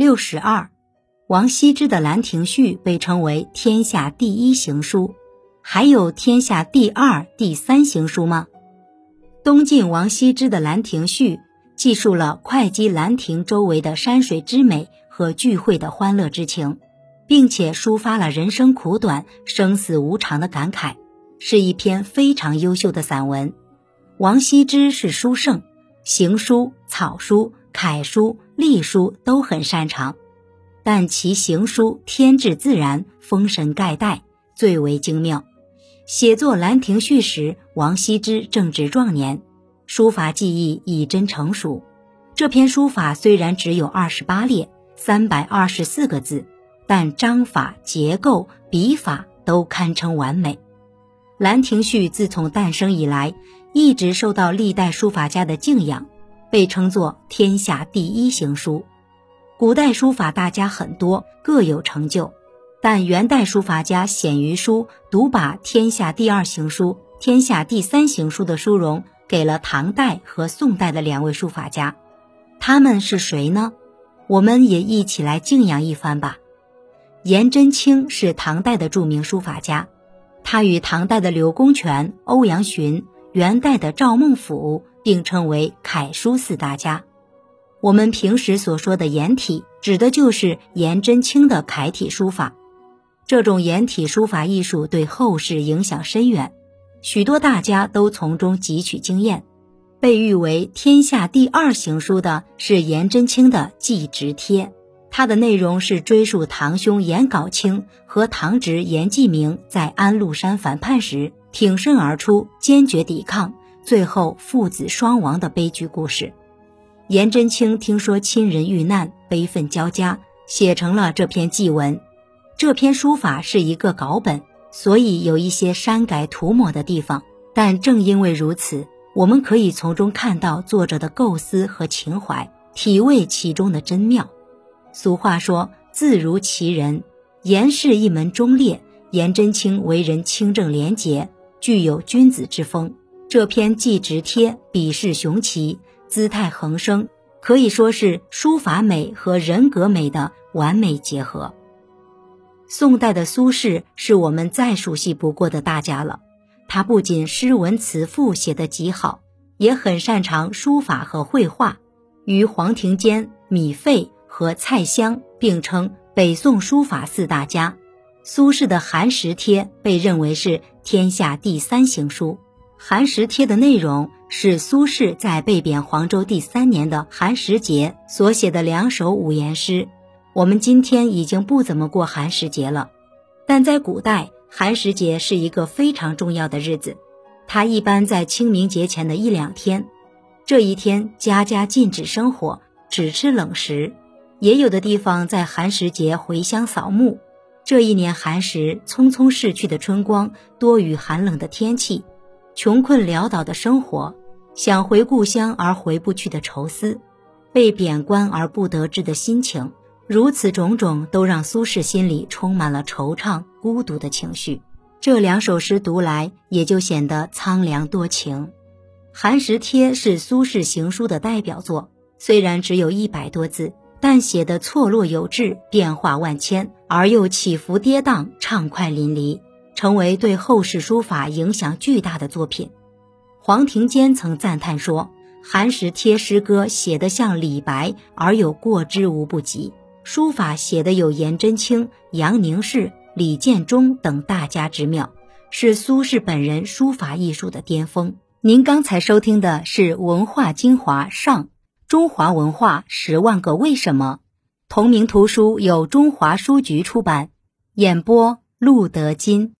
六十二，王羲之的《兰亭序》被称为天下第一行书，还有天下第二、第三行书吗？东晋王羲之的《兰亭序》记述了会稽兰亭周围的山水之美和聚会的欢乐之情，并且抒发了人生苦短、生死无常的感慨，是一篇非常优秀的散文。王羲之是书圣，行书、草书、楷书、隶书都很擅长，但其行书天质自然，封神盖代，最为精妙。写作《兰亭序》时，王羲之正值壮年，书法技艺已臻成熟。这篇书法虽然只有二十八列，三百二十四个字，但章法、结构、笔法都堪称完美。《兰亭序》自从诞生以来，一直受到历代书法家的敬仰，被称作天下第一行书。古代书法大家很多，各有成就。但元代书法家鲜于书独把天下第二行书、天下第三行书的殊荣给了唐代和宋代的两位书法家，他们是谁呢？我们也一起来敬仰一番吧。颜真卿是唐代的著名书法家，他与唐代的柳公权、欧阳询、元代的赵孟頫并称为楷书四大家。我们平时所说的颜体，指的就是颜真卿的楷体书法。这种颜体书法艺术对后世影响深远，许多大家都从中汲取经验。被誉为天下第二行书的是颜真卿的《祭侄帖》，它的内容是追溯堂兄颜杲卿和堂侄颜季明在安禄山反叛时挺身而出，坚决抵抗，最后父子双亡的悲剧故事。颜真卿听说亲人遇难，悲愤交加，写成了这篇祭文。这篇书法是一个稿本，所以有一些删改涂抹的地方。但正因为如此，我们可以从中看到作者的构思和情怀，体味其中的真妙。俗话说“字如其人”，颜氏一门忠烈，颜真卿为人清正廉洁，具有君子之风。这篇祭侄帖笔势雄奇，姿态横生，可以说是书法美和人格美的完美结合。宋代的苏轼是我们再熟悉不过的大家了。他不仅诗文词赋写得极好，也很擅长书法和绘画，与黄庭坚、米芾和蔡襄并称北宋书法四大家。苏轼的《寒食帖》被认为是天下第三行书。《寒食帖》的内容是苏轼在被贬黄州第三年的寒食节所写的两首五言诗。我们今天已经不怎么过寒食节了，但在古代，寒食节是一个非常重要的日子。它一般在清明节前的一两天。这一天，家家禁止生火，只吃冷食。也有的地方在寒食节回乡扫墓。这一年寒食，匆匆逝去的春光，多雨寒冷的天气，穷困潦倒的生活，想回故乡而回不去的愁思，被贬官而不得志的心情。如此种种都让苏轼心里充满了惆怅、孤独的情绪。这两首诗读来也就显得苍凉多情。《寒食帖》是苏轼行书的代表作，虽然只有一百多字，但写得错落有致、变化万千，而又起伏跌宕、畅快淋漓，成为对后世书法影响巨大的作品。黄庭坚曾赞叹说：“《寒食帖》诗歌写得像李白，而有过之无不及。”书法写的有颜真卿、杨凝式、李建中等大家之妙，是苏轼本人书法艺术的巅峰。您刚才收听的是《文化精华上：中华文化十万个为什么》，同名图书由中华书局出版，演播陆德金。